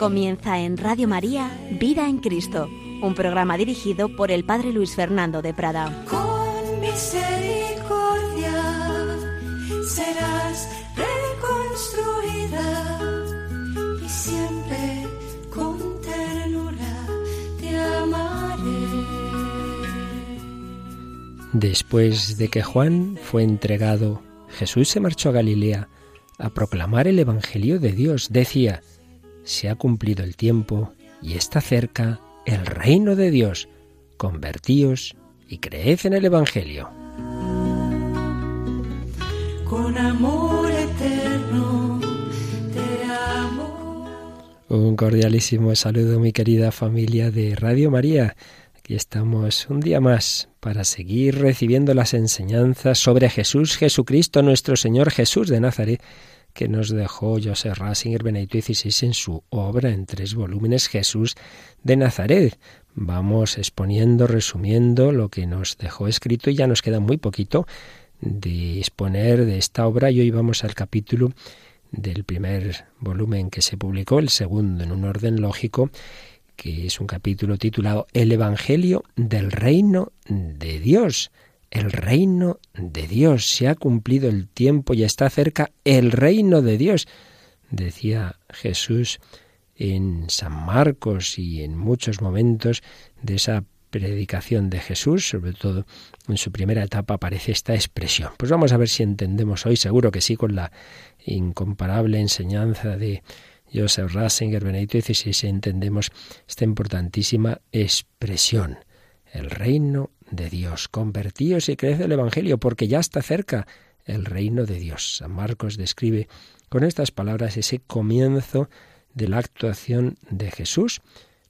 Comienza en Radio María Vida en Cristo, un programa dirigido por el Padre Luis Fernando de Prada. Con misericordia serás reconstruida y siempre con ternura te amaré. Después de que Juan fue entregado, Jesús se marchó a Galilea a proclamar el Evangelio de Dios. Decía, se ha cumplido el tiempo y está cerca el reino de Dios. Convertíos y creed en el Evangelio. Con amor eterno te amo. Un cordialísimo saludo, mi querida familia de Radio María. Aquí estamos un día más para seguir recibiendo las enseñanzas sobre Jesús, Jesucristo, nuestro Señor Jesús de Nazaret, que nos dejó José Rasinger Benedicto XVI en su obra en tres volúmenes Jesús de Nazaret. Vamos exponiendo, resumiendo lo que nos dejó escrito y ya nos queda muy poquito de exponer de esta obra y hoy vamos al capítulo del primer volumen que se publicó, el segundo en un orden lógico, que es un capítulo titulado El Evangelio del Reino de Dios el reino de Dios. Se ha cumplido el tiempo y está cerca el reino de Dios. Decía Jesús en San Marcos y en muchos momentos de esa predicación de Jesús, sobre todo en su primera etapa aparece esta expresión. Pues vamos a ver si entendemos hoy, seguro que sí, con la incomparable enseñanza de Joseph Ratzinger, Benedito XVI, entendemos esta importantísima expresión. El reino de Dios. Convertíos y creed el Evangelio, porque ya está cerca el reino de Dios. San Marcos describe con estas palabras ese comienzo de la actuación de Jesús,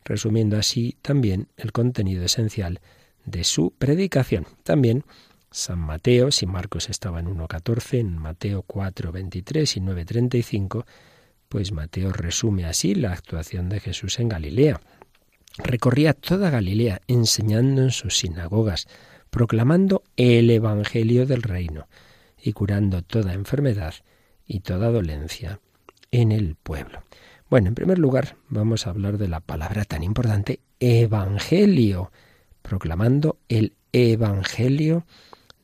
resumiendo así también el contenido esencial de su predicación. También San Mateo, si Marcos estaba en 1.14, en Mateo 4.23 y 9.35, pues Mateo resume así la actuación de Jesús en Galilea. Recorría toda Galilea enseñando en sus sinagogas, proclamando el Evangelio del reino y curando toda enfermedad y toda dolencia en el pueblo. Bueno, en primer lugar vamos a hablar de la palabra tan importante, Evangelio, proclamando el Evangelio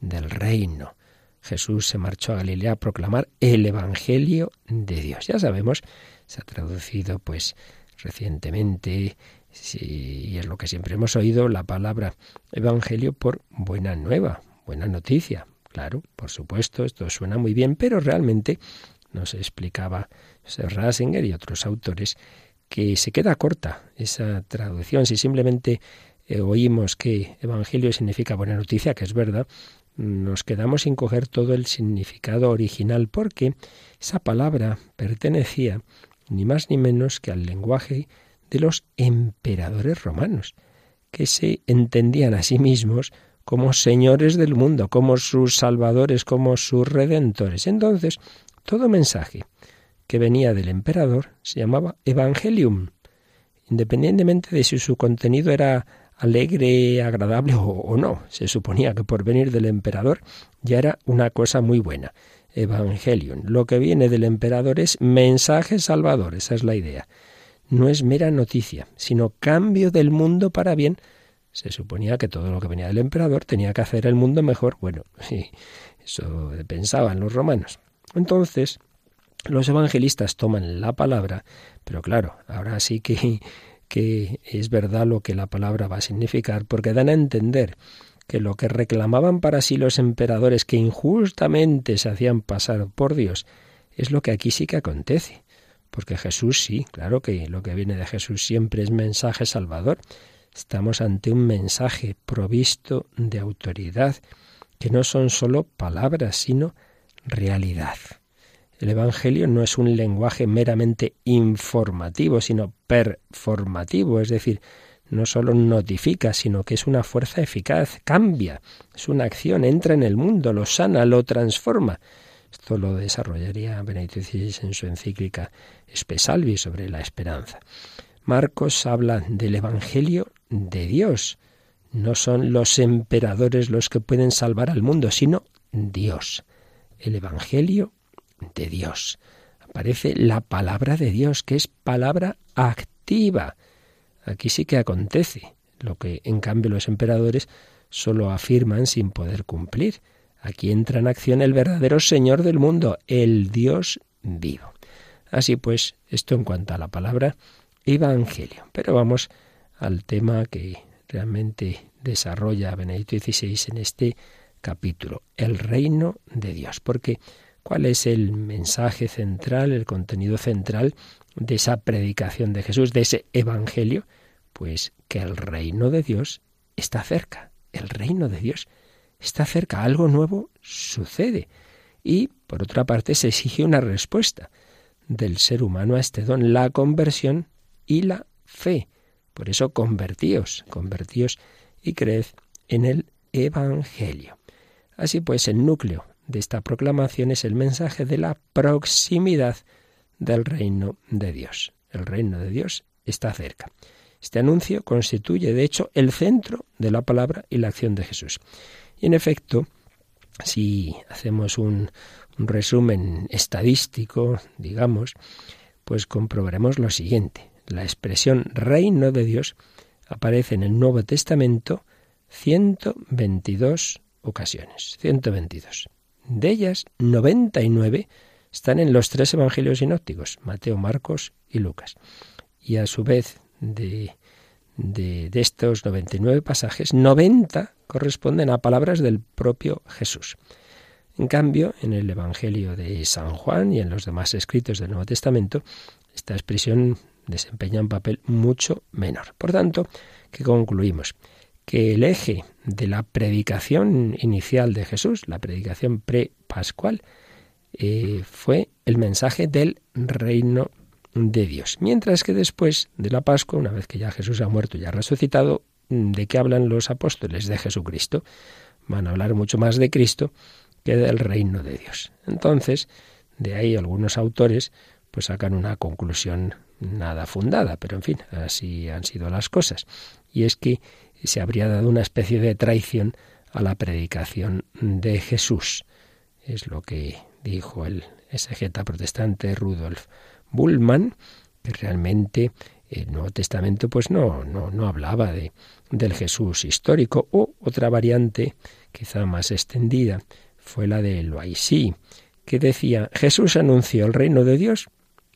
del reino. Jesús se marchó a Galilea a proclamar el Evangelio de Dios. Ya sabemos, se ha traducido pues recientemente Sí, y es lo que siempre hemos oído, la palabra evangelio por buena nueva, buena noticia. Claro, por supuesto, esto suena muy bien, pero realmente nos explicaba Sir Rasinger y otros autores que se queda corta esa traducción. Si simplemente eh, oímos que evangelio significa buena noticia, que es verdad, nos quedamos sin coger todo el significado original porque esa palabra pertenecía ni más ni menos que al lenguaje de los emperadores romanos, que se entendían a sí mismos como señores del mundo, como sus salvadores, como sus redentores. Entonces, todo mensaje que venía del emperador se llamaba evangelium, independientemente de si su contenido era alegre, agradable o, no. Se suponía que por venir del emperador ya era una cosa muy buena. Evangelium. Lo que viene del emperador es mensaje salvador, esa es la idea no es mera noticia, sino cambio del mundo para bien. Se suponía que todo lo que venía del emperador tenía que hacer el mundo mejor. Bueno, sí, eso pensaban los romanos. Entonces, los evangelistas toman la palabra, pero claro, ahora sí que, que es verdad lo que la palabra va a significar, porque dan a entender que lo que reclamaban para sí los emperadores que injustamente se hacían pasar por Dios, es lo que aquí sí que acontece. Porque Jesús sí, claro que lo que viene de Jesús siempre es mensaje salvador. Estamos ante un mensaje provisto de autoridad, que no son sólo palabras, sino realidad. El Evangelio no es un lenguaje meramente informativo, sino performativo, es decir, no sólo notifica, sino que es una fuerza eficaz, cambia, es una acción, entra en el mundo, lo sana, lo transforma. Esto lo desarrollaría Benedicto XVI en su encíclica Espesalvi sobre la esperanza. Marcos habla del Evangelio de Dios. No son los emperadores los que pueden salvar al mundo, sino Dios. El Evangelio de Dios. aparece la palabra de Dios, que es palabra activa. Aquí sí que acontece, lo que en cambio los emperadores solo afirman sin poder cumplir. Aquí entra en acción el verdadero Señor del mundo, el Dios vivo. Así pues, esto en cuanto a la palabra Evangelio. Pero vamos al tema que realmente desarrolla Benedicto XVI en este capítulo, el reino de Dios. Porque, ¿cuál es el mensaje central, el contenido central de esa predicación de Jesús, de ese Evangelio? Pues que el reino de Dios está cerca. El reino de Dios está cerca. Algo nuevo sucede. Y, por otra parte, se exige una respuesta del ser humano a este don, la conversión y la fe. Por eso convertíos, convertíos y creed en el Evangelio. Así pues, el núcleo de esta proclamación es el mensaje de la proximidad del reino de Dios. El reino de Dios está cerca. Este anuncio constituye, de hecho, el centro de la palabra y la acción de Jesús. Y en efecto, si hacemos un, un resumen estadístico, digamos, pues comprobaremos lo siguiente la expresión reino de Dios aparece en el Nuevo Testamento 122 ocasiones, 122. De ellas, 99 están en los tres evangelios sinópticos, Mateo, Marcos y Lucas. Y a su vez, de, de, estos 99 pasajes, 90 corresponden a palabras del propio Jesús. En cambio, en el Evangelio de San Juan y en los demás escritos del Nuevo Testamento, esta expresión desempeña un papel mucho menor. Por tanto, que concluimos? Que el eje de la predicación inicial de Jesús, la predicación pre-pascual, eh, fue el mensaje del reino de Dios. Mientras que después de la Pascua, una vez que ya Jesús ha muerto y ha resucitado, ¿de qué hablan los apóstoles? De Jesucristo. Van a hablar mucho más de Cristo que del reino de Dios. Entonces, de ahí algunos autores pues sacan una conclusión nada fundada, pero en fin, así han sido las cosas. Y es que se habría dado una especie de traición a la predicación de Jesús. Es lo que dijo el exegeta protestante Rudolf Bullmann, que realmente el Nuevo Testamento pues no, no, no hablaba de, del Jesús histórico. O otra variante, quizá más extendida, fue la de Loisy, que decía Jesús anunció el reino de Dios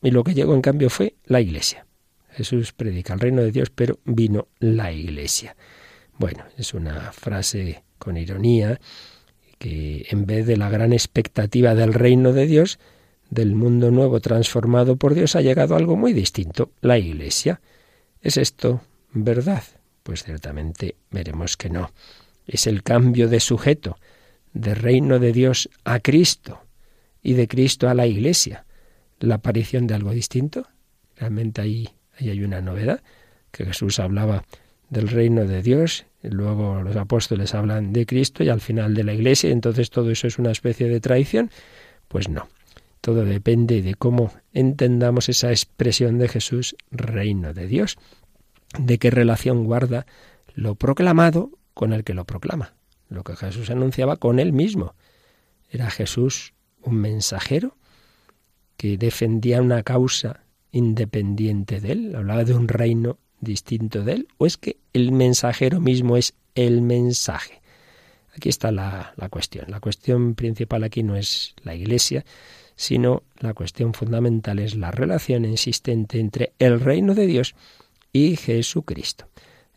y lo que llegó en cambio fue la Iglesia. Jesús predica el reino de Dios, pero vino la Iglesia. Bueno, es una frase con ironía que en vez de la gran expectativa del reino de Dios, del mundo nuevo transformado por Dios, ha llegado algo muy distinto, la Iglesia. ¿Es esto verdad? Pues ciertamente veremos que no. Es el cambio de sujeto, de reino de Dios a Cristo y de Cristo a la Iglesia la aparición de algo distinto. Realmente ahí, ahí hay una novedad, que Jesús hablaba del reino de Dios, y luego los apóstoles hablan de Cristo y al final de la iglesia, entonces todo eso es una especie de traición. Pues no, todo depende de cómo entendamos esa expresión de Jesús, reino de Dios, de qué relación guarda lo proclamado con el que lo proclama, lo que Jesús anunciaba con él mismo. ¿Era Jesús un mensajero que defendía una causa independiente de él, hablaba de un reino distinto de él, o es que el mensajero mismo es el mensaje. Aquí está la, la, cuestión. La cuestión principal aquí no es la Iglesia, sino la cuestión fundamental es la relación insistente entre el reino de Dios y Jesucristo.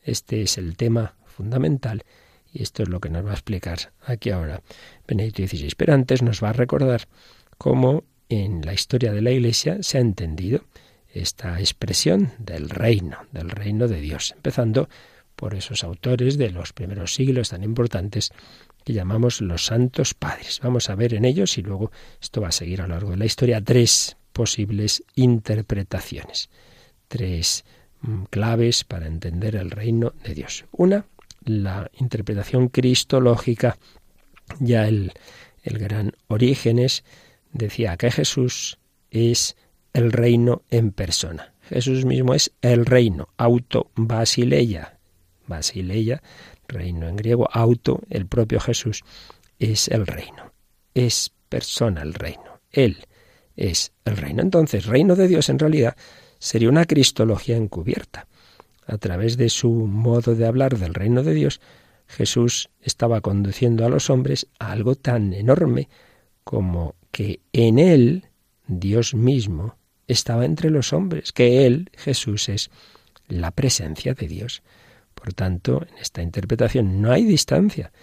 Este es el tema fundamental y esto es lo que nos va a explicar aquí ahora Benedicto XVI. Pero antes nos va a recordar cómo en la historia de la Iglesia se ha entendido esta expresión del reino, del reino de Dios, empezando por esos autores de los primeros siglos tan importantes que llamamos los santos padres. Vamos a ver en ellos y luego esto va a seguir a lo largo de la historia tres posibles interpretaciones, tres mm, claves para entender el reino de Dios. Una, la interpretación cristológica, ya el, el gran Orígenes decía que Jesús es el reino en persona. Jesús mismo es el reino, auto basileia. Basileia, reino en griego, auto, el propio Jesús es el reino. Es persona el reino. Él es el reino. Entonces, reino de Dios en realidad sería una cristología encubierta. A través de su modo de hablar del reino de Dios, Jesús estaba conduciendo a los hombres a algo tan enorme como que en Él, Dios mismo, estaba entre los hombres, que Él, Jesús, es la presencia de Dios. Por tanto, en esta interpretación no hay distancia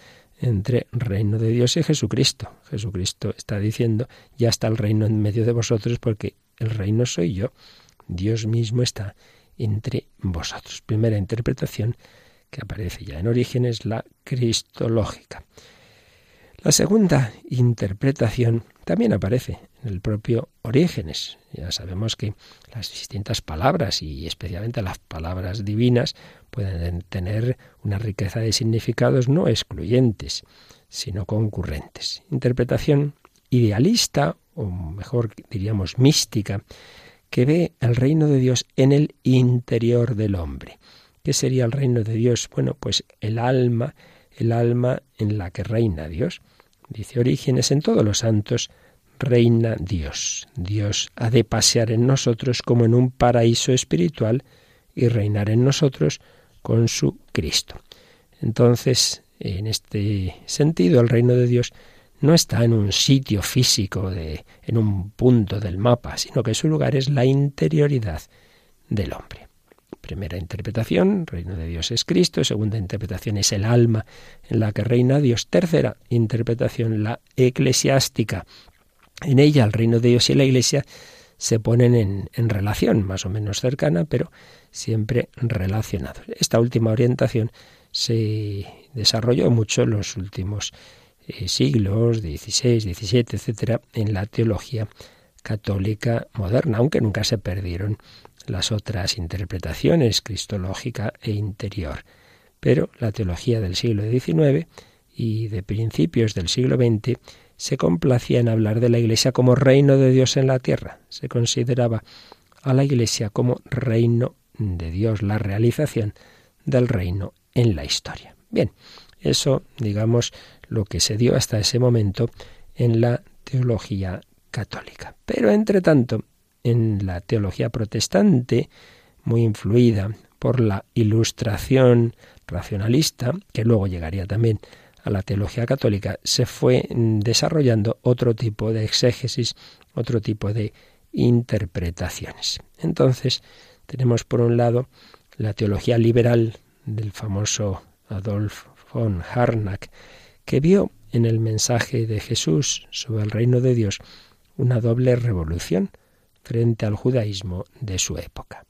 entre reino de Dios y Jesucristo. Jesucristo está diciendo, ya está el reino en medio de vosotros porque el reino soy yo. Dios mismo está entre vosotros. Primera interpretación que aparece ya en origen es la cristológica. La segunda interpretación también aparece en el propio Orígenes. Ya sabemos que las distintas palabras y especialmente las palabras divinas pueden tener una riqueza de significados no excluyentes, sino concurrentes. Interpretación idealista, o mejor diríamos mística, que ve el reino de Dios en el interior del hombre. ¿Qué sería el reino de Dios? Bueno, pues el alma, el alma en la que reina Dios. Dice Orígenes, en todos los santos reina Dios. Dios ha de pasear en nosotros como en un paraíso espiritual y reinar en nosotros con su Cristo. Entonces, en este sentido, el reino de Dios no está en un sitio físico, de, en un punto del mapa, sino que su lugar es la interioridad del hombre. Primera interpretación, reino de Dios es Cristo. Segunda interpretación es el alma en la que reina Dios. Tercera interpretación, la eclesiástica. En ella el reino de Dios y la Iglesia se ponen en, relación, más o menos cercana, pero siempre relacionados. Esta última orientación se desarrolló mucho en los últimos eh, siglos, XVI, XVII, etcétera, en la teología católica moderna, aunque nunca se perdieron las otras interpretaciones cristológica e interior. Pero la teología del siglo XIX y de principios del siglo XX se complacía en hablar de la Iglesia como reino de Dios en la tierra. Se consideraba a la Iglesia como reino de Dios, la realización del reino en la historia. Bien, eso, digamos, lo que se dio hasta ese momento en la teología católica. Pero, entre tanto, en la teología protestante, muy influida por la ilustración racionalista, que luego llegaría también a la teología católica, se fue desarrollando otro tipo de exégesis, otro tipo de interpretaciones. Entonces, tenemos por un lado la teología liberal del famoso Adolf von Harnack, que vio en el mensaje de Jesús sobre el reino de Dios una doble revolución frente al judaísmo de su época.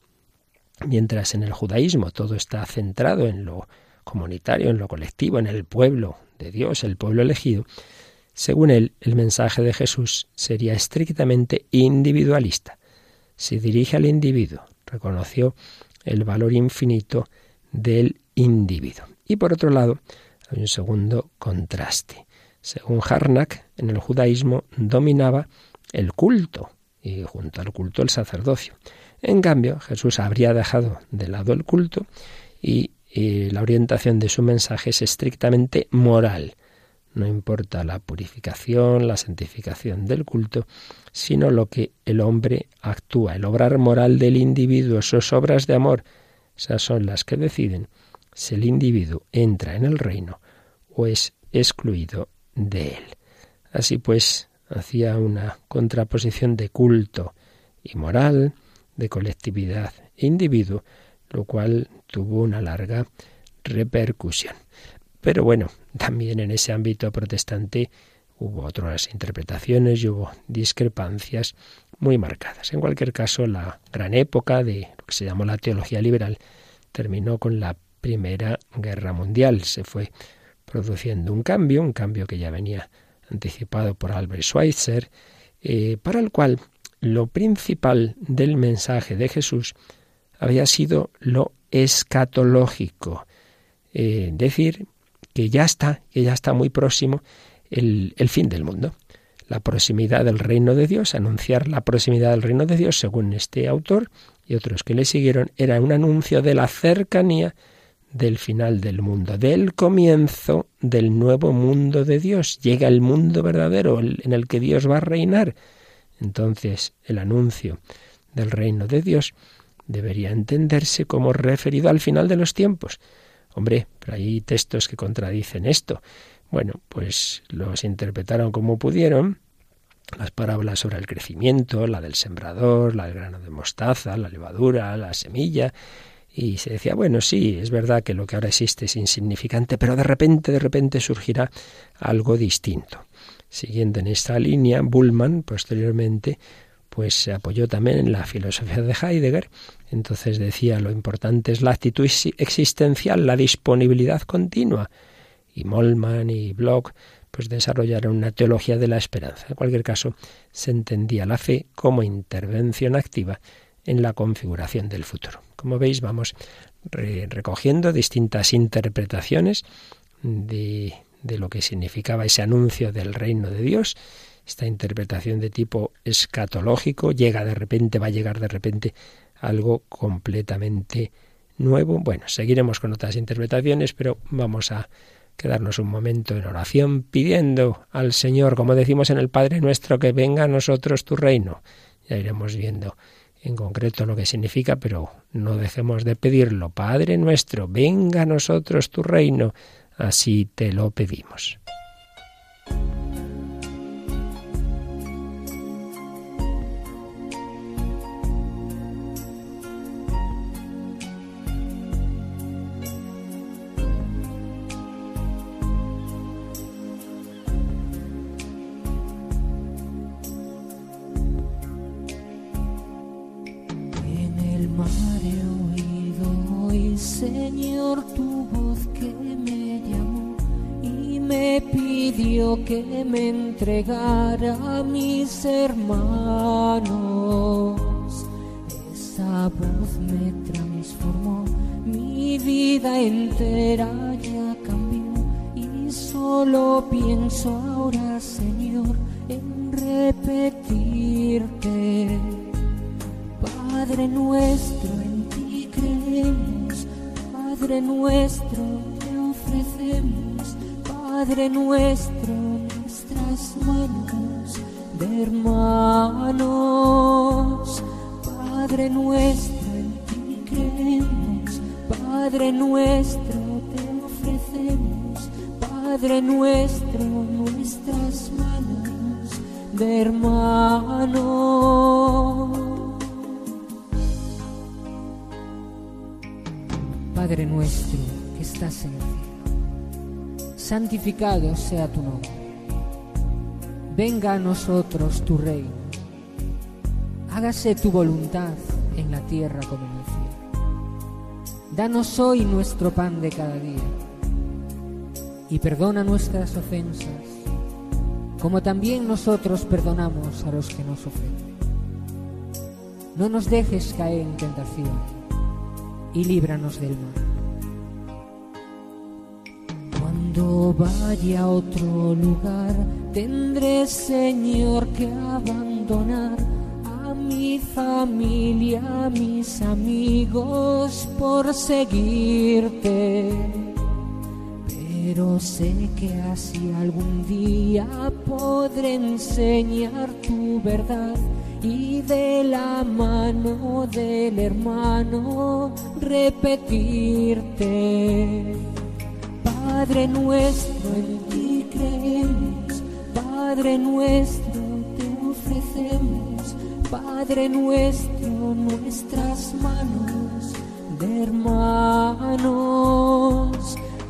Mientras en el judaísmo todo está centrado en lo comunitario, en lo colectivo, en el pueblo de Dios, el pueblo elegido, según él, el mensaje de Jesús sería estrictamente individualista. Se dirige al individuo, reconoció el valor infinito del individuo. Y por otro lado, hay un segundo contraste. Según Harnack, en el judaísmo dominaba el culto y junto al culto el sacerdocio. En cambio, Jesús habría dejado de lado el culto y, y la orientación de su mensaje es estrictamente moral. No importa la purificación, la santificación del culto, sino lo que el hombre actúa, el obrar moral del individuo, sus obras de amor, esas son las que deciden si el individuo entra en el reino o es excluido de él. Así pues, hacía una contraposición de culto y moral, de colectividad e individuo, lo cual tuvo una larga repercusión. Pero bueno, también en ese ámbito protestante hubo otras interpretaciones y hubo discrepancias muy marcadas. En cualquier caso, la gran época de lo que se llamó la teología liberal terminó con la Primera Guerra Mundial. Se fue produciendo un cambio, un cambio que ya venía anticipado por Albert Schweitzer, eh, para el cual lo principal del mensaje de Jesús había sido lo escatológico, eh, decir que ya está, que ya está muy próximo el, el fin del mundo. La proximidad del reino de Dios, anunciar la proximidad del reino de Dios, según este autor y otros que le siguieron, era un anuncio de la cercanía del final del mundo, del comienzo del nuevo mundo de Dios. Llega el mundo verdadero en el que Dios va a reinar. Entonces, el anuncio del reino de Dios debería entenderse como referido al final de los tiempos. Hombre, pero hay textos que contradicen esto. Bueno, pues los interpretaron como pudieron. Las parábolas sobre el crecimiento, la del sembrador, la del grano de mostaza, la levadura, la semilla, y se decía, bueno, sí, es verdad que lo que ahora existe es insignificante, pero de repente, de repente surgirá algo distinto. Siguiendo en esta línea, Bullman posteriormente pues se apoyó también en la filosofía de Heidegger. Entonces decía, lo importante es la actitud existencial, la disponibilidad continua. Y Mollman y Bloch pues desarrollaron una teología de la esperanza. En cualquier caso, se entendía la fe como intervención activa en la configuración del futuro. Como veis, vamos recogiendo distintas interpretaciones de, de lo que significaba ese anuncio del reino de Dios, esta interpretación de tipo escatológico, llega de repente, va a llegar de repente algo completamente nuevo. Bueno, seguiremos con otras interpretaciones, pero vamos a quedarnos un momento en oración pidiendo al Señor, como decimos en el Padre nuestro, que venga a nosotros tu reino. Ya iremos viendo en concreto lo que significa, pero no dejemos de pedirlo. Padre nuestro, venga a nosotros tu reino, así te lo pedimos. Que me entregara a mis hermanos. Esa voz me transformó, mi vida entera ya cambió y solo pienso ahora, Señor, en repetirte. Padre nuestro, en ti creemos, Padre nuestro, te ofrecemos, Padre nuestro manos de hermanos. Padre nuestro, en ti creemos. Padre nuestro, te ofrecemos. Padre nuestro, nuestras manos de hermanos. Padre nuestro que estás en el santificado sea tu nombre venga a nosotros tu reino, hágase tu voluntad en la tierra como en el cielo. Danos hoy nuestro pan de cada día y perdona nuestras ofensas, como también nosotros perdonamos a los que nos ofenden. No nos dejes caer en tentación y líbranos del mal. Cuando vaya a otro lugar, tendré, Señor, que abandonar a mi familia, a mis amigos por seguirte. Pero sé que así algún día podré enseñar tu verdad y de la mano del hermano repetirte. Padre nuestro, en ti creemos, Padre nuestro, te ofrecemos, Padre nuestro, nuestras manos de hermanos.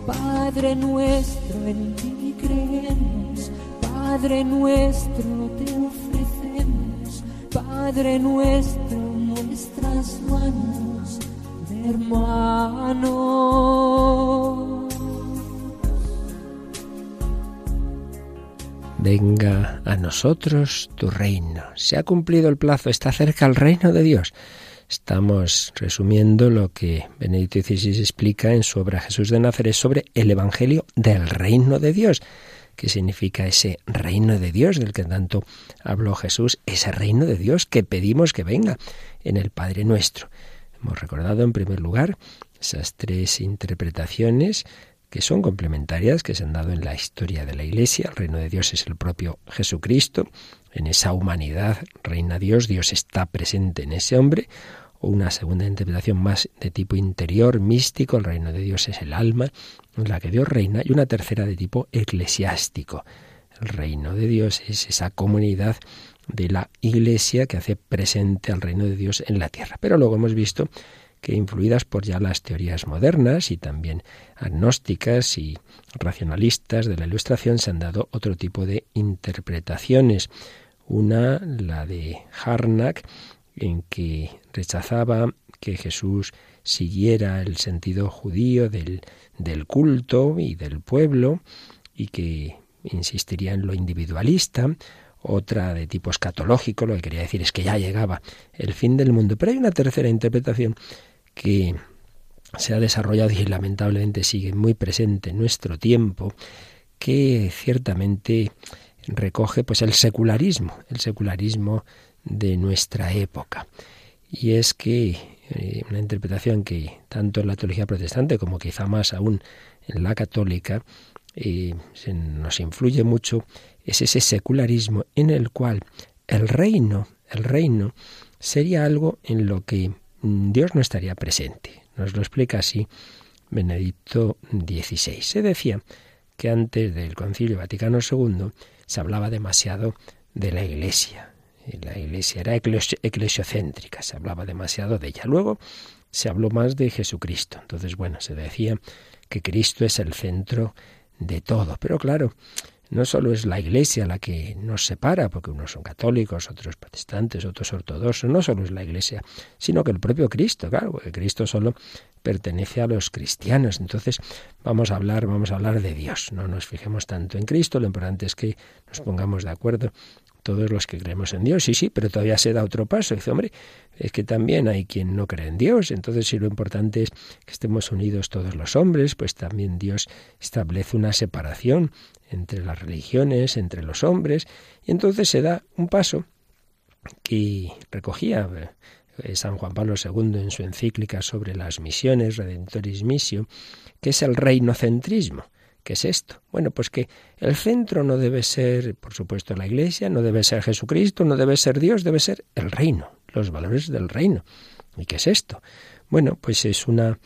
Padre nuestro, en ti creemos, Padre nuestro, te ofrecemos, Padre nuestro, nuestras manos de hermanos. Venga a nosotros tu reino. Se ha cumplido el plazo, está cerca el reino de Dios. Estamos resumiendo lo que Benedicto XVI explica en su obra Jesús de Nazaret sobre el Evangelio del reino de Dios. ¿Qué significa ese reino de Dios del que tanto habló Jesús? Ese reino de Dios que pedimos que venga en el Padre nuestro. Hemos recordado en primer lugar esas tres interpretaciones que son complementarias, que se han dado en la historia de la Iglesia. El reino de Dios es el propio Jesucristo. En esa humanidad reina Dios, Dios está presente en ese hombre. O una segunda interpretación más de tipo interior, místico, el reino de Dios es el alma en la que Dios reina. Y una tercera de tipo eclesiástico. El reino de Dios es esa comunidad de la Iglesia que hace presente al reino de Dios en la tierra. Pero luego hemos visto que influidas por ya las teorías modernas y también agnósticas y racionalistas de la Ilustración se han dado otro tipo de interpretaciones. Una, la de Harnack, en que rechazaba que Jesús siguiera el sentido judío del, del culto y del pueblo y que insistiría en lo individualista, otra de tipo escatológico, lo que quería decir es que ya llegaba el fin del mundo. Pero hay una tercera interpretación que se ha desarrollado y lamentablemente sigue muy presente en nuestro tiempo, que ciertamente recoge pues el secularismo, el secularismo de nuestra época. Y es que eh, una interpretación que tanto en la teología protestante como quizá más aún en la católica eh, nos influye mucho es ese secularismo en el cual el reino, el reino sería algo en lo que Dios no estaría presente. Nos lo explica así Benedicto XVI. Se decía que antes del Concilio Vaticano II se hablaba demasiado de la Iglesia. La Iglesia era eclesiocéntrica, se hablaba demasiado de ella. Luego se habló más de Jesucristo. Entonces, bueno, se decía que Cristo es el centro de todo. Pero claro, no solo es la Iglesia la que nos separa, porque unos son católicos, otros protestantes, otros ortodoxos, no solo es la Iglesia, sino que el propio Cristo, claro, porque Cristo solo pertenece a los cristianos. Entonces, vamos a hablar, vamos a hablar de Dios. No nos fijemos tanto en Cristo, lo importante es que nos pongamos de acuerdo todos los que creemos en Dios. Sí, sí, pero todavía se da otro paso. Dice, hombre, es que también hay quien no cree en Dios. Entonces, si lo importante es que estemos unidos todos los hombres, pues también Dios establece una separación entre las religiones, entre los hombres, y entonces se da un paso que recogía eh, San Juan Pablo II en su encíclica sobre las misiones, Redentoris Missio, que es el reinocentrismo. ¿Qué es esto? Bueno, pues que el centro no debe ser, por supuesto, la Iglesia, no debe ser Jesucristo, no debe ser Dios, debe ser el reino, los valores del reino. ¿Y qué es esto? Bueno, pues es una,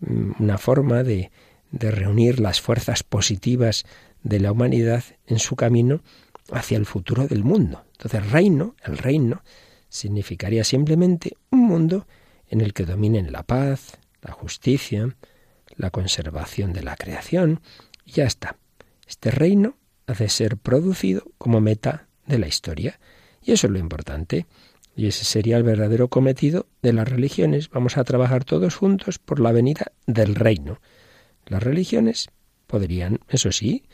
mm, una forma de, de reunir las fuerzas positivas de la humanidad en su camino hacia el futuro del mundo. Entonces, reino, el reino, significaría simplemente un mundo en el que dominen la paz, la justicia, la conservación de la creación, y ya está. Este reino ha de ser producido como meta de la historia. Y eso es lo importante. Y ese sería el verdadero cometido de las religiones. Vamos a trabajar todos juntos por la venida del reino. Las religiones podrían, eso sí,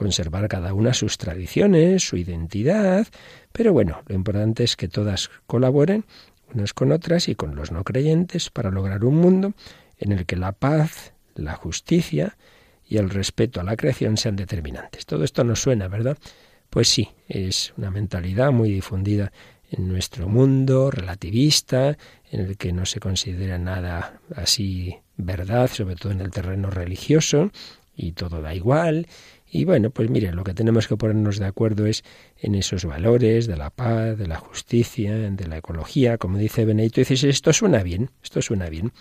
conservar cada una sus tradiciones, su identidad, pero bueno, lo importante es que todas colaboren unas con otras y con los no creyentes para lograr un mundo en el que la paz, la justicia y el respeto a la creación sean determinantes. Todo esto nos suena, ¿verdad? Pues sí, es una mentalidad muy difundida en nuestro mundo relativista, en el que no se considera nada así verdad, sobre todo en el terreno religioso, y todo da igual. Y bueno, pues miren, lo que tenemos que ponernos de acuerdo es en esos valores de la paz, de la justicia, de la ecología, como dice Benedito dices esto suena bien, esto suena bien.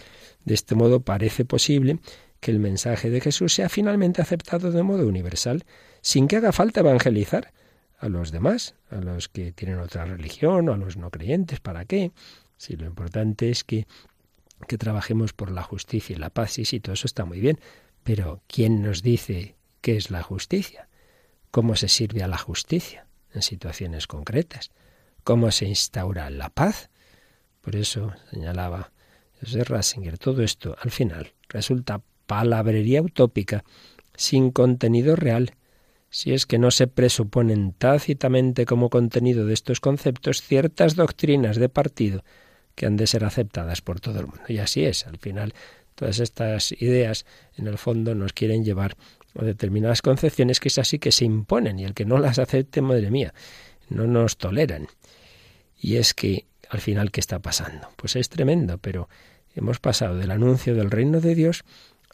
De este modo parece posible que el mensaje de Jesús sea finalmente aceptado de modo universal, sin que haga falta evangelizar a los demás, a los que tienen otra religión o a los no creyentes. ¿Para qué? Si lo importante es que, que trabajemos por la justicia y la paz, sí, sí, todo eso está muy bien. Pero ¿quién nos dice qué es la justicia? ¿Cómo se sirve a la justicia en situaciones concretas? ¿Cómo se instaura la paz? Por eso señalaba José Rasinger, todo esto al final resulta palabrería utópica, sin contenido real, si es que no se presuponen tácitamente como contenido de estos conceptos ciertas doctrinas de partido que han de ser aceptadas por todo el mundo. Y así es, al final todas estas ideas en el fondo nos quieren llevar a determinadas concepciones que es así que se imponen y el que no las acepte, madre mía, no nos toleran. Y es que al final, ¿qué está pasando? Pues es tremendo, pero hemos pasado del anuncio del reino de Dios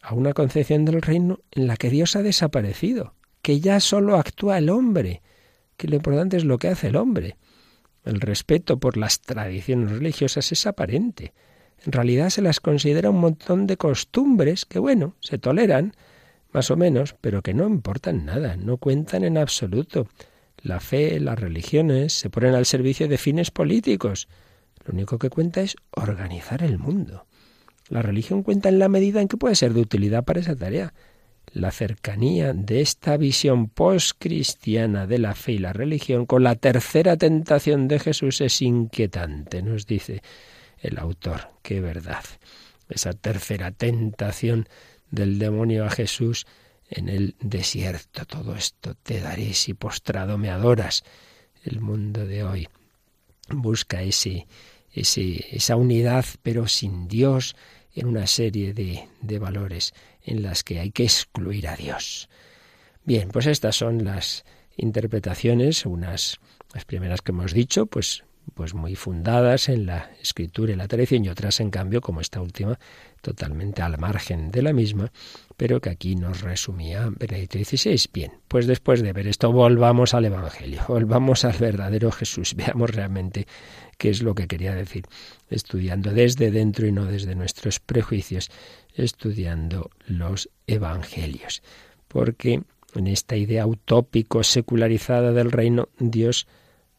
a una concepción del reino en la que Dios ha desaparecido, que ya solo actúa el hombre, que lo importante es lo que hace el hombre. El respeto por las tradiciones religiosas es aparente. En realidad se las considera un montón de costumbres que, bueno, se toleran, más o menos, pero que no importan nada, no cuentan en absoluto. La fe, las religiones se ponen al servicio de fines políticos. Lo único que cuenta es organizar el mundo. La religión cuenta en la medida en que puede ser de utilidad para esa tarea. La cercanía de esta visión post-cristiana de la fe y la religión con la tercera tentación de Jesús es inquietante, nos dice el autor. Qué verdad. Esa tercera tentación del demonio a Jesús en el desierto. Todo esto te daré si postrado me adoras. El mundo de hoy busca ese, ese, esa unidad, pero sin Dios, en una serie de, de valores en las que hay que excluir a Dios. Bien, pues estas son las interpretaciones, unas las primeras que hemos dicho, pues pues muy fundadas en la escritura y la tradición y otras en cambio como esta última totalmente al margen de la misma pero que aquí nos resumía Benedicto XVI. Bien, pues después de ver esto volvamos al Evangelio, volvamos al verdadero Jesús, veamos realmente qué es lo que quería decir, estudiando desde dentro y no desde nuestros prejuicios, estudiando los Evangelios. Porque en esta idea utópico secularizada del reino, Dios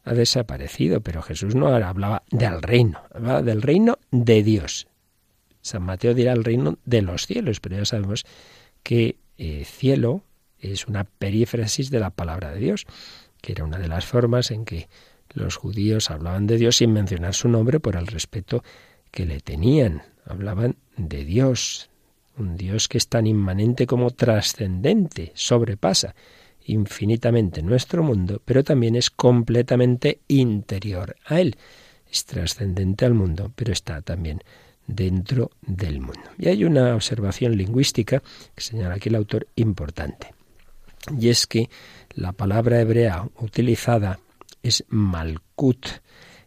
ha desaparecido, pero Jesús no hablaba del reino, hablaba del reino de Dios. San Mateo dirá el reino de los cielos, pero ya sabemos que eh, cielo es una perífrasis de la palabra de Dios, que era una de las formas en que los judíos hablaban de Dios sin mencionar su nombre por el respeto que le tenían. Hablaban de Dios, un Dios que es tan inmanente como trascendente, sobrepasa infinitamente nuestro mundo, pero también es completamente interior a él. Es trascendente al mundo, pero está también dentro del mundo. Y hay una observación lingüística que señala aquí el autor importante. Y es que la palabra hebrea utilizada es malkut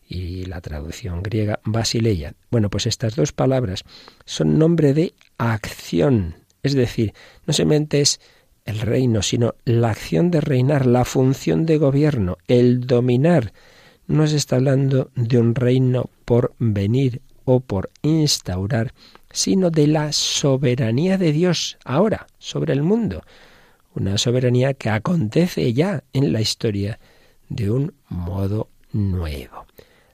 y la traducción griega basileia. Bueno, pues estas dos palabras son nombre de acción, es decir, no solamente es el reino, sino la acción de reinar, la función de gobierno, el dominar. No se está hablando de un reino por venir o por instaurar, sino de la soberanía de Dios ahora sobre el mundo. Una soberanía que acontece ya en la historia de un modo nuevo.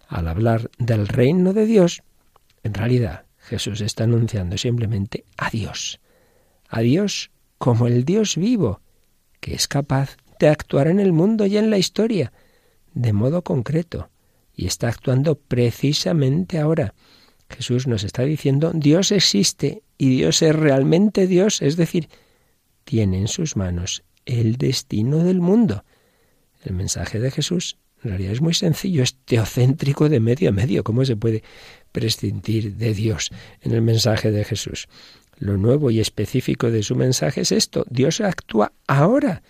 Al hablar del reino de Dios, en realidad Jesús está anunciando simplemente a Dios. A Dios como el Dios vivo, que es capaz de actuar en el mundo y en la historia, de modo concreto, y está actuando precisamente ahora. Jesús nos está diciendo, Dios existe y Dios es realmente Dios, es decir, tiene en sus manos el destino del mundo. El mensaje de Jesús en realidad es muy sencillo, es teocéntrico de medio a medio. ¿Cómo se puede prescindir de Dios en el mensaje de Jesús? Lo nuevo y específico de su mensaje es esto. Dios actúa ahora.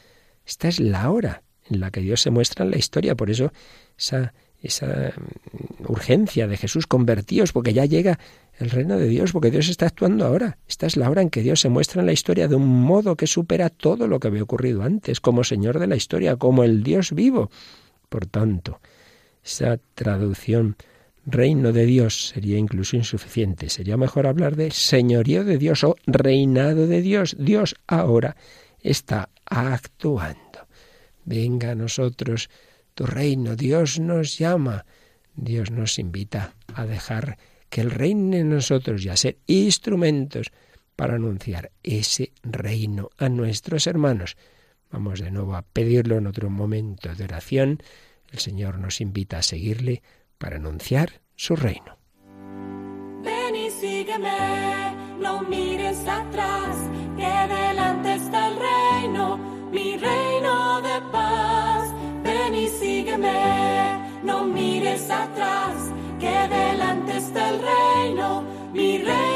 Esta es la hora en la que Dios se muestra en la historia. Por eso esa, esa mm, urgencia de Jesús, convertíos, porque ya llega el reino de Dios, porque Dios está actuando ahora. Esta es la hora en que Dios se muestra en la historia de un modo que supera todo lo que había ocurrido antes, como Señor de la historia, como el Dios vivo. Por tanto, esa traducción reino de Dios sería incluso insuficiente. Sería mejor hablar de señorío de Dios o reinado de Dios. Dios ahora está actuando. Venga a nosotros tu reino. Dios nos llama. Dios nos invita a dejar que Él reine en nosotros y a ser instrumentos para anunciar ese reino a nuestros hermanos. Vamos de nuevo a pedirlo en otro momento de oración. El Señor nos invita a seguirle para anunciar su reino. Ven y sígueme, no mires no mires atrás, que delante está el reino, mi reino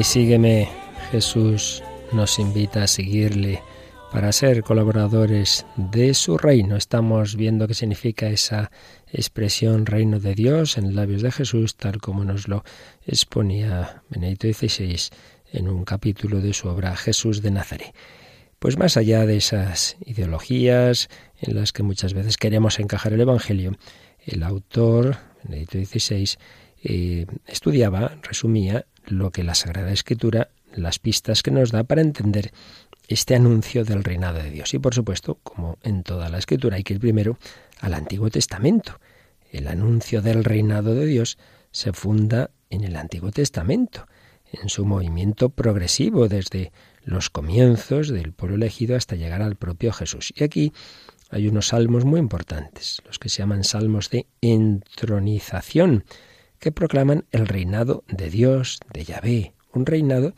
y sígueme. Jesús nos invita a seguirle para ser colaboradores de su reino. Estamos viendo qué significa esa expresión reino de Dios en labios de Jesús, tal como nos lo exponía Benedicto XVI en un capítulo de su obra Jesús de Nazaret. Pues más allá de esas ideologías en las que muchas veces queremos encajar el Evangelio, el autor, Benedicto XVI, eh, estudiaba, resumía lo que la Sagrada Escritura, las pistas que nos da para entender este anuncio del reinado de Dios. Y por supuesto, como en toda la Escritura, hay que ir primero al Antiguo Testamento. El anuncio del reinado de Dios se funda en el Antiguo Testamento, en su movimiento progresivo desde los comienzos del pueblo elegido hasta llegar al propio Jesús. Y aquí hay unos salmos muy importantes, los que se llaman salmos de entronización, que proclaman el reinado de Dios, de Yahvé, un reinado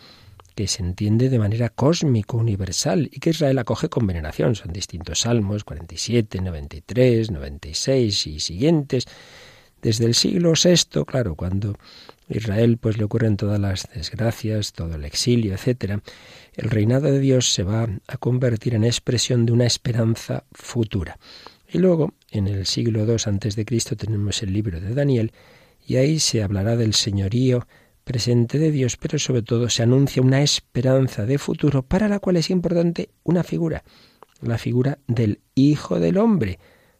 que se entiende de manera cósmico, universal, y que Israel acoge con veneración. Son distintos salmos, 47, 93, 96 y siguientes. Desde el siglo VI, claro, cuando Israel pues le ocurren todas las desgracias, todo el exilio, etcétera, el reinado de Dios se va a convertir en expresión de una esperanza futura. Y luego, en el siglo II Cristo tenemos el libro de Daniel y ahí se hablará del señorío presente de Dios, pero sobre todo se anuncia una esperanza de futuro para la cual es importante una figura, la figura del Hijo del Hombre.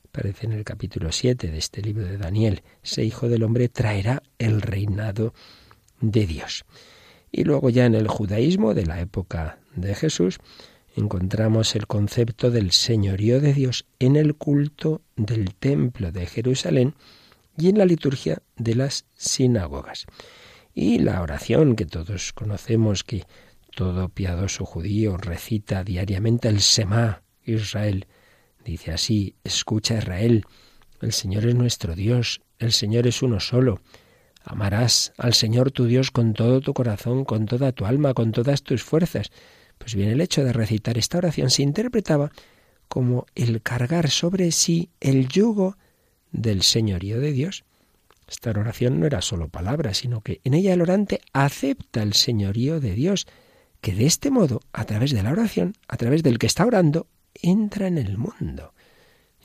Aparece en el capítulo 7 de este libro de Daniel. Ese Hijo del Hombre traerá el reinado de Dios. Y luego ya en el judaísmo de la época de Jesús encontramos el concepto del señorío de Dios en el culto del templo de Jerusalén y en la liturgia de las sinagogas. Y la oración que todos conocemos, que todo piadoso judío recita diariamente el Semá Israel. Dice así, escucha Israel, el Señor es nuestro Dios, el Señor es uno solo. Amarás al Señor tu Dios con todo tu corazón, con toda tu alma, con todas tus fuerzas. Pues bien, el hecho de recitar esta oración se interpretaba como el cargar sobre sí el yugo del señorío de Dios. Esta oración no era solo palabras, sino que en ella el orante acepta el señorío de Dios, que de este modo, a través de la oración, a través del que está orando, entra en el mundo.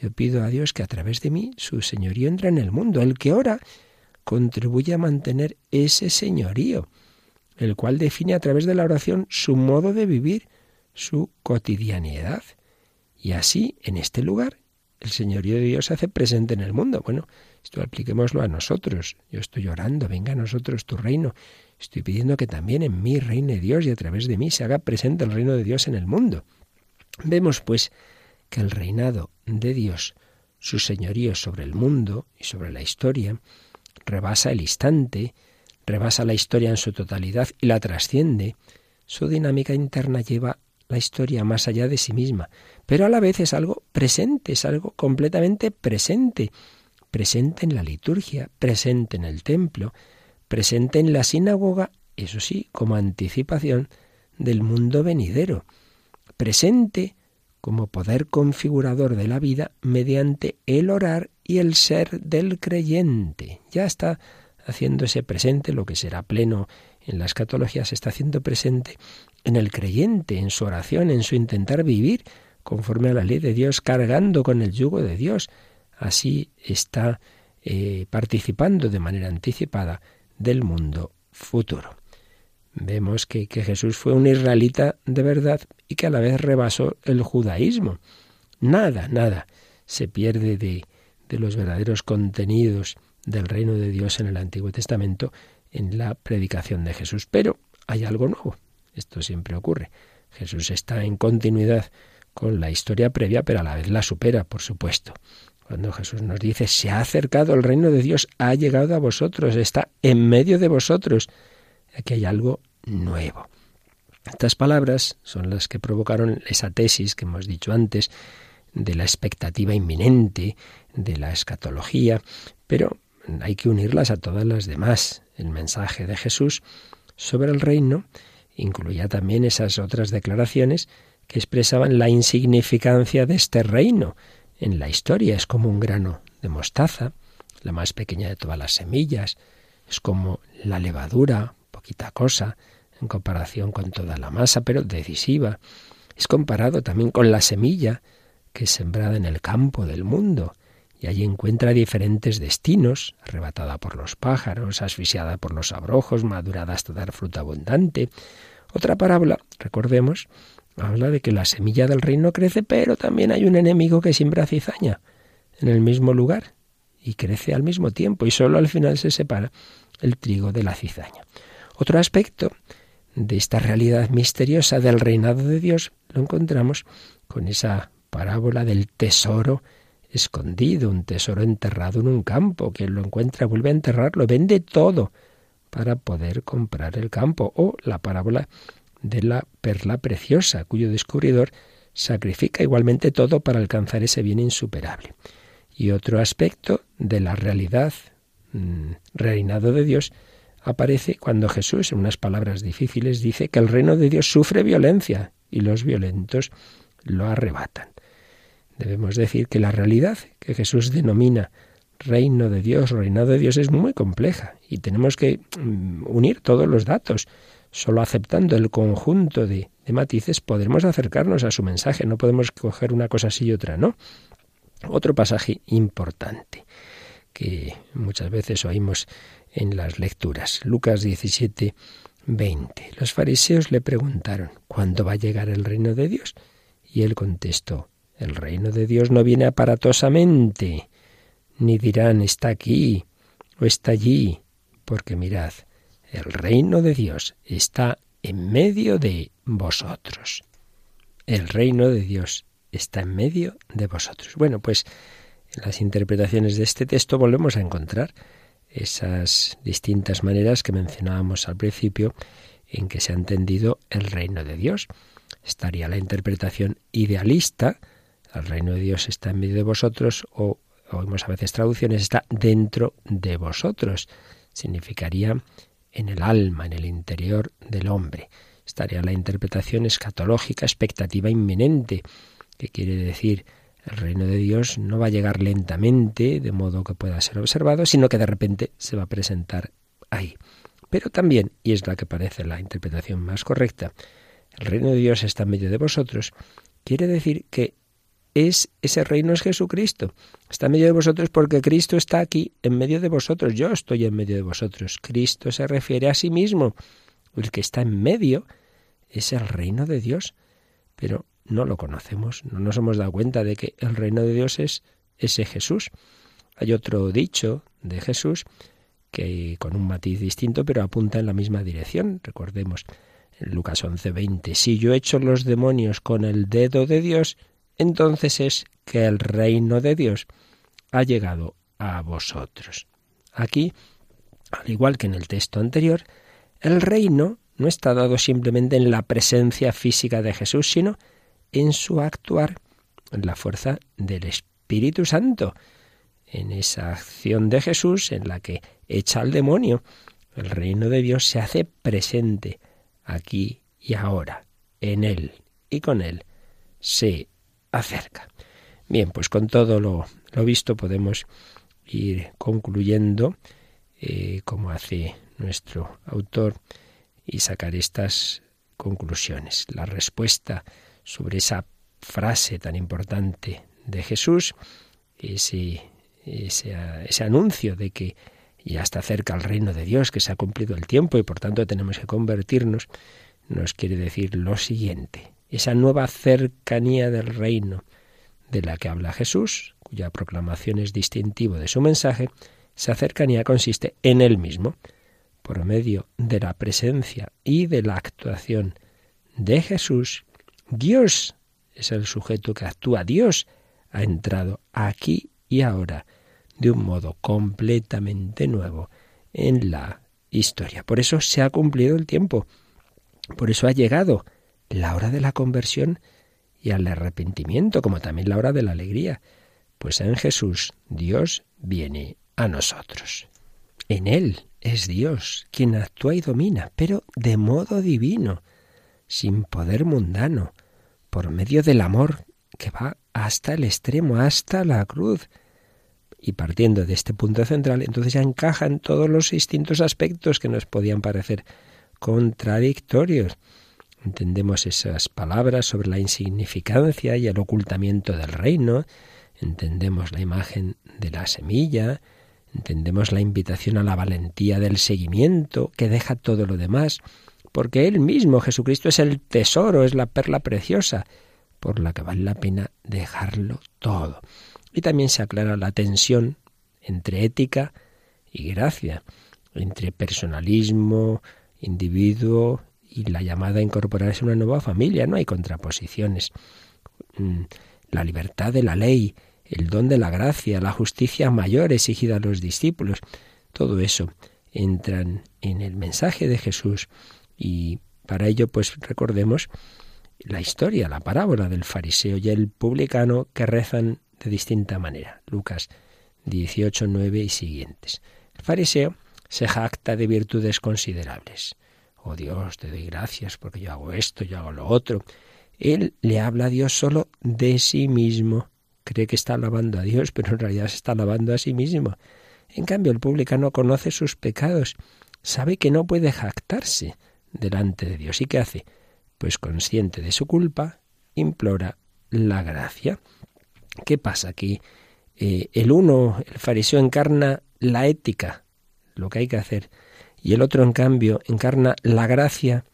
Yo pido a Dios que a través de mí su señorío entra en el mundo. El que ora contribuye a mantener ese señorío, el cual define a través de la oración su modo de vivir, su cotidianidad. Y así, en este lugar, el señorío de Dios se hace presente en el mundo. Bueno, esto apliquémoslo a nosotros. Yo estoy orando, venga a nosotros tu reino. Estoy pidiendo que también en mí reine Dios y a través de mí se haga presente el reino de Dios en el mundo. Vemos, pues, que el reinado de Dios, su señorío sobre el mundo y sobre la historia, rebasa el instante, rebasa la historia en su totalidad y la trasciende. Su dinámica interna lleva la historia más allá de sí misma, pero a la vez es algo presente, es algo completamente presente, presente en la liturgia, presente en el templo, presente en la sinagoga, eso sí, como anticipación del mundo venidero, presente como poder configurador de la vida mediante el orar y el ser del creyente. Ya está haciéndose presente lo que será pleno en la escatología, se está haciendo presente en el creyente, en su oración, en su intentar vivir conforme a la ley de Dios, cargando con el yugo de Dios. Así está eh, participando de manera anticipada del mundo futuro. Vemos que, que Jesús fue un israelita de verdad y que a la vez rebasó el judaísmo. Nada, nada se pierde de, de los verdaderos contenidos del reino de Dios en el Antiguo Testamento en la predicación de Jesús. Pero hay algo nuevo. Esto siempre ocurre. Jesús está en continuidad con la historia previa, pero a la vez la supera, por supuesto. Cuando Jesús nos dice, se ha acercado el reino de Dios, ha llegado a vosotros, está en medio de vosotros. Aquí hay algo nuevo. Estas palabras son las que provocaron esa tesis que hemos dicho antes de la expectativa inminente, de la escatología, pero hay que unirlas a todas las demás. El mensaje de Jesús sobre el reino incluía también esas otras declaraciones que expresaban la insignificancia de este reino en la historia. Es como un grano de mostaza, la más pequeña de todas las semillas. Es como la levadura, poquita cosa, en comparación con toda la masa, pero decisiva. Es comparado también con la semilla que es sembrada en el campo del mundo y allí encuentra diferentes destinos, arrebatada por los pájaros, asfixiada por los abrojos, madurada hasta dar fruta abundante. Otra parábola, recordemos, habla de que la semilla del reino crece, pero también hay un enemigo que siembra cizaña en el mismo lugar y crece al mismo tiempo y solo al final se separa el trigo de la cizaña. Otro aspecto de esta realidad misteriosa del reinado de Dios lo encontramos con esa parábola del tesoro escondido, un tesoro enterrado en un campo. Quien lo encuentra vuelve a enterrarlo, vende todo para poder comprar el campo. O la parábola de la perla preciosa, cuyo descubridor sacrifica igualmente todo para alcanzar ese bien insuperable. Y otro aspecto de la realidad mm, reinado de Dios aparece cuando Jesús, en unas palabras difíciles, dice que el reino de Dios sufre violencia y los violentos lo arrebatan. Debemos decir que la realidad que Jesús denomina reino de Dios, reinado de Dios, es muy compleja y tenemos que mm, unir todos los datos. Solo aceptando el conjunto de, matices podremos acercarnos a su mensaje. No podemos coger una cosa así y otra, ¿no? Otro pasaje importante que muchas veces oímos en las lecturas. Lucas 17, 20. Los fariseos le preguntaron, ¿cuándo va a llegar el reino de Dios? Y él contestó, el reino de Dios no viene aparatosamente, ni dirán está aquí o está allí, porque mirad, el reino de Dios está en medio de vosotros. El reino de Dios está en medio de vosotros. Bueno, pues en las interpretaciones de este texto volvemos a encontrar esas distintas maneras que mencionábamos al principio en que se ha entendido el reino de Dios. Estaría la interpretación idealista, el reino de Dios está en medio de vosotros, o oímos a veces traducciones, está dentro de vosotros. Significaría en el alma, en el interior del hombre. Estaría la interpretación escatológica, expectativa inminente, que quiere decir el reino de Dios no va a llegar lentamente, de modo que pueda ser observado, sino que de repente se va a presentar ahí. Pero también, y es la que parece la interpretación más correcta, el reino de Dios está en medio de vosotros, quiere decir que es ese reino es Jesucristo. Está en medio de vosotros porque Cristo está aquí en medio de vosotros. Yo estoy en medio de vosotros. Cristo se refiere a sí mismo. El que está en medio es el reino de Dios. Pero no lo conocemos, no nos hemos dado cuenta de que el reino de Dios es ese Jesús. Hay otro dicho de Jesús que con un matiz distinto, pero apunta en la misma dirección. Recordemos en Lucas 11:20, si yo echo los demonios con el dedo de Dios, entonces es que el reino de Dios ha llegado a vosotros. Aquí, al igual que en el texto anterior, el reino no está dado simplemente en la presencia física de Jesús, sino en su actuar, en la fuerza del Espíritu Santo, en esa acción de Jesús en la que echa al demonio. El reino de Dios se hace presente aquí y ahora, en Él y con Él se acerca. Bien, pues con todo lo, visto podemos ir concluyendo, eh, como hace nuestro autor, y sacar estas conclusiones. La respuesta sobre esa frase tan importante de Jesús, ese, ese, anuncio de que ya está cerca el reino de Dios, que se ha cumplido el tiempo y por tanto tenemos que convertirnos, nos quiere decir lo siguiente. Esa nueva cercanía del reino de la que habla Jesús, cuya proclamación es distintivo de su mensaje, esa cercanía consiste en él mismo, por medio de la presencia y de la actuación de Jesús, Dios es el sujeto que actúa. Dios ha entrado aquí y ahora de un modo completamente nuevo en la historia. Por eso se ha cumplido el tiempo. Por eso ha llegado la hora de la conversión y al arrepentimiento, como también la hora de la alegría. Pues en Jesús Dios viene a nosotros. En Él es Dios quien actúa y domina, pero de modo divino, sin poder mundano, por medio del amor que va hasta el extremo, hasta la cruz. Y partiendo de este punto central, entonces ya encajan todos los distintos aspectos que nos podían parecer contradictorios. Entendemos esas palabras sobre la insignificancia y el ocultamiento del reino, entendemos la imagen de la semilla, entendemos la invitación a la valentía del seguimiento que deja todo lo demás, porque Él mismo, Jesucristo, es el tesoro, es la perla preciosa, por la que vale la pena dejarlo todo. Y también se aclara la tensión entre ética y gracia, entre personalismo, individuo y la llamada a incorporarse a una nueva familia. No hay contraposiciones. Mm, la libertad de la ley, el don de la gracia, la justicia mayor exigida a los discípulos, todo eso entran en el mensaje de Jesús y para ello pues recordemos la historia, la parábola del fariseo y el publicano que rezan de distinta manera. Lucas 18, 9 y siguientes. El fariseo se jacta de virtudes considerables. Oh Dios, te doy gracias porque yo hago esto, yo hago lo otro. Él le habla a Dios solo de sí mismo. Cree que está alabando a Dios, pero en realidad se está alabando a sí mismo. En cambio, el publicano conoce sus pecados, sabe que no puede jactarse delante de Dios. ¿Y qué hace? Pues consciente de su culpa, implora la gracia. ¿Qué pasa aquí? Eh, el uno, el fariseo, encarna la ética, lo que hay que hacer, y el otro, en cambio, encarna la gracia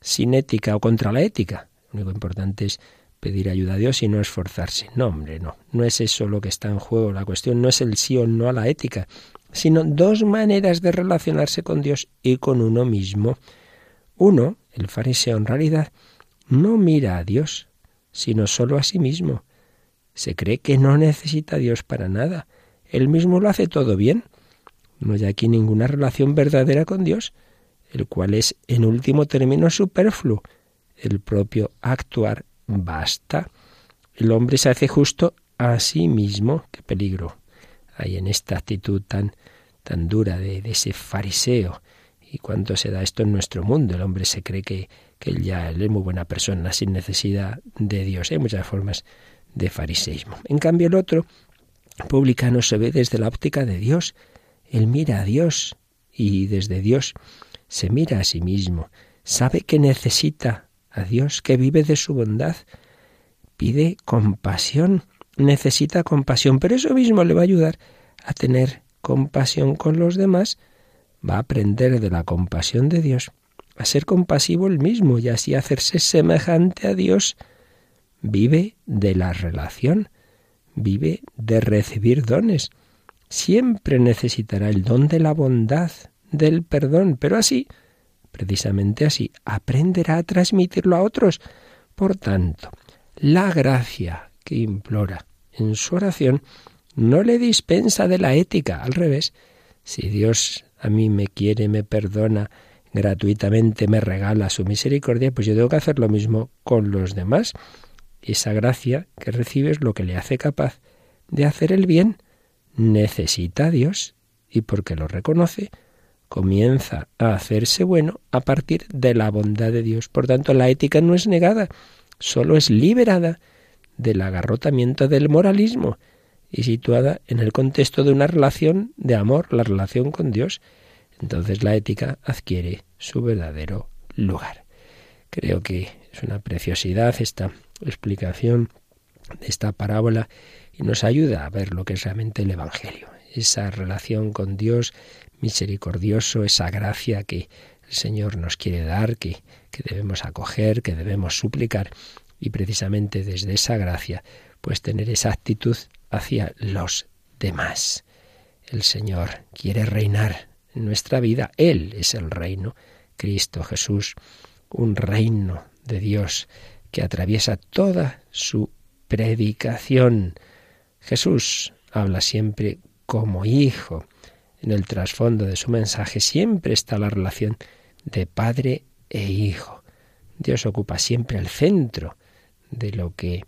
sin ética o contra la ética. Lo único importante es pedir ayuda a Dios y no esforzarse. No, hombre, no. No es eso lo que está en juego. La cuestión no es el sí o no a la ética, sino dos maneras de relacionarse con Dios y con uno mismo. Uno, el fariseo en realidad, no mira a Dios, sino solo a sí mismo. Se cree que no necesita a Dios para nada. Él mismo lo hace todo bien. No hay aquí ninguna relación verdadera con Dios, el cual es en último término superfluo. El propio actuar basta. El hombre se hace justo a sí mismo. Qué peligro hay en esta actitud tan, tan dura de, de ese fariseo ¿Y cuánto se da esto en nuestro mundo? El hombre se cree que, que él ya es muy buena persona, sin necesidad de Dios. Hay muchas formas de fariseísmo. En cambio, el otro, publicano, se ve desde la óptica de Dios. Él mira a Dios y desde Dios se mira a sí mismo. Sabe que necesita a Dios, que vive de su bondad. Pide compasión, necesita compasión, pero eso mismo le va a ayudar a tener compasión con los demás va a aprender de la compasión de Dios a ser compasivo el mismo y así hacerse semejante a Dios. Vive de la relación, vive de recibir dones. Siempre necesitará el don de la bondad, del perdón, pero así, precisamente así, aprenderá a transmitirlo a otros. Por tanto, la gracia que implora en su oración no le dispensa de la ética, al revés. Si Dios a mí me quiere, me perdona gratuitamente, me regala su misericordia, pues yo tengo que hacer lo mismo con los demás. Esa gracia que recibe es lo que le hace capaz de hacer el bien. Necesita a Dios y porque lo reconoce, comienza a hacerse bueno a partir de la bondad de Dios. Por tanto, la ética no es negada, solo es liberada del agarrotamiento del moralismo y situada en el contexto de una relación de amor, la relación con Dios. Entonces la ética adquiere su verdadero lugar. Creo que es una preciosidad esta explicación de esta parábola y nos ayuda a ver lo que es realmente el Evangelio, esa relación con Dios misericordioso, esa gracia que el Señor nos quiere dar, que, que debemos acoger, que debemos suplicar, y precisamente desde esa gracia, pues tener esa actitud hacia los demás. El Señor quiere reinar en nuestra vida, Él es el reino, Cristo Jesús, un reino de Dios que atraviesa toda su predicación. Jesús habla siempre como hijo. En el trasfondo de su mensaje siempre está la relación de padre e hijo. Dios ocupa siempre el centro de lo que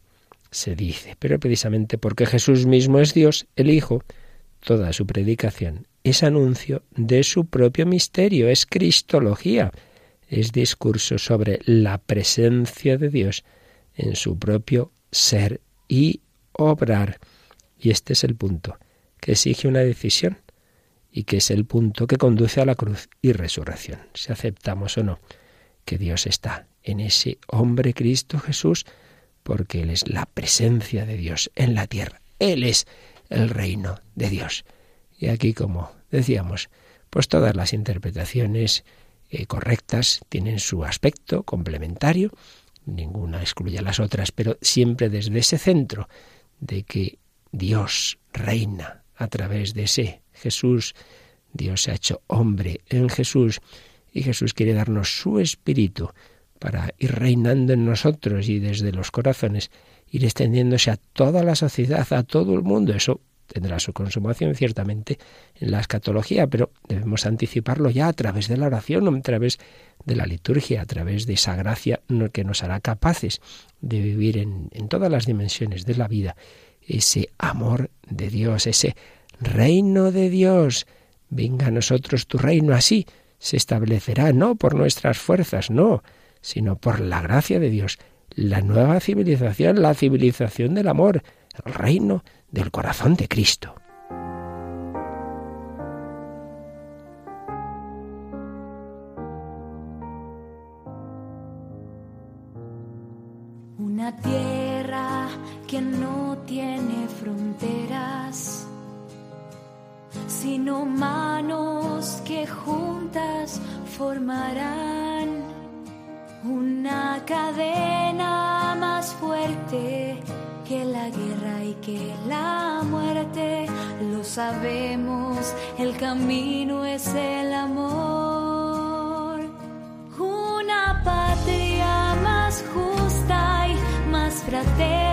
se dice. Pero precisamente porque Jesús mismo es Dios, el Hijo, toda su predicación es anuncio de su propio misterio, es cristología, es discurso sobre la presencia de Dios en su propio ser y obrar. Y este es el punto que exige una decisión y que es el punto que conduce a la cruz y resurrección, si aceptamos o no que Dios está en ese hombre Cristo Jesús, porque Él es la presencia de Dios en la tierra. Él es el reino de Dios. Y aquí, como decíamos, pues todas las interpretaciones eh, correctas tienen su aspecto complementario, ninguna excluye a las otras, pero siempre desde ese centro de que Dios reina a través de ese Jesús, Dios se ha hecho hombre en Jesús y Jesús quiere darnos su espíritu para ir reinando en nosotros y desde los corazones ir extendiéndose a toda la sociedad, a todo el mundo. Eso tendrá su consumación ciertamente en la escatología, pero debemos anticiparlo ya a través de la oración, a través de la liturgia, a través de esa gracia que nos hará capaces de vivir en, en todas las dimensiones de la vida ese amor de Dios, ese reino de Dios. Venga a nosotros tu reino así se establecerá no por nuestras fuerzas, no, sino por la gracia de Dios, la nueva civilización, la civilización del amor, el reino del corazón de Cristo. Sino manos que juntas formarán una cadena más fuerte que la guerra y que la muerte. Lo sabemos, el camino es el amor. Una patria más justa y más fraterna,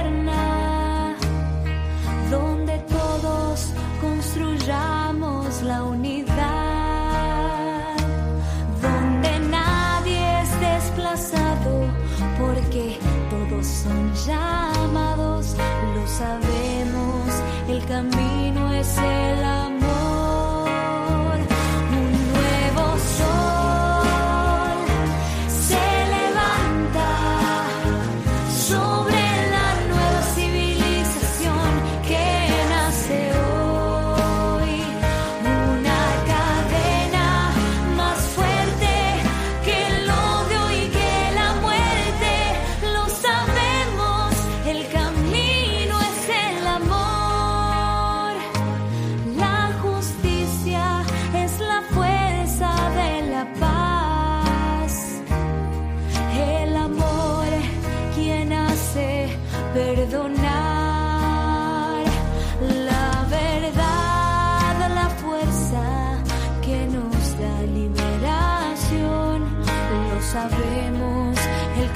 llamados, lo sabemos, el camino es el amor.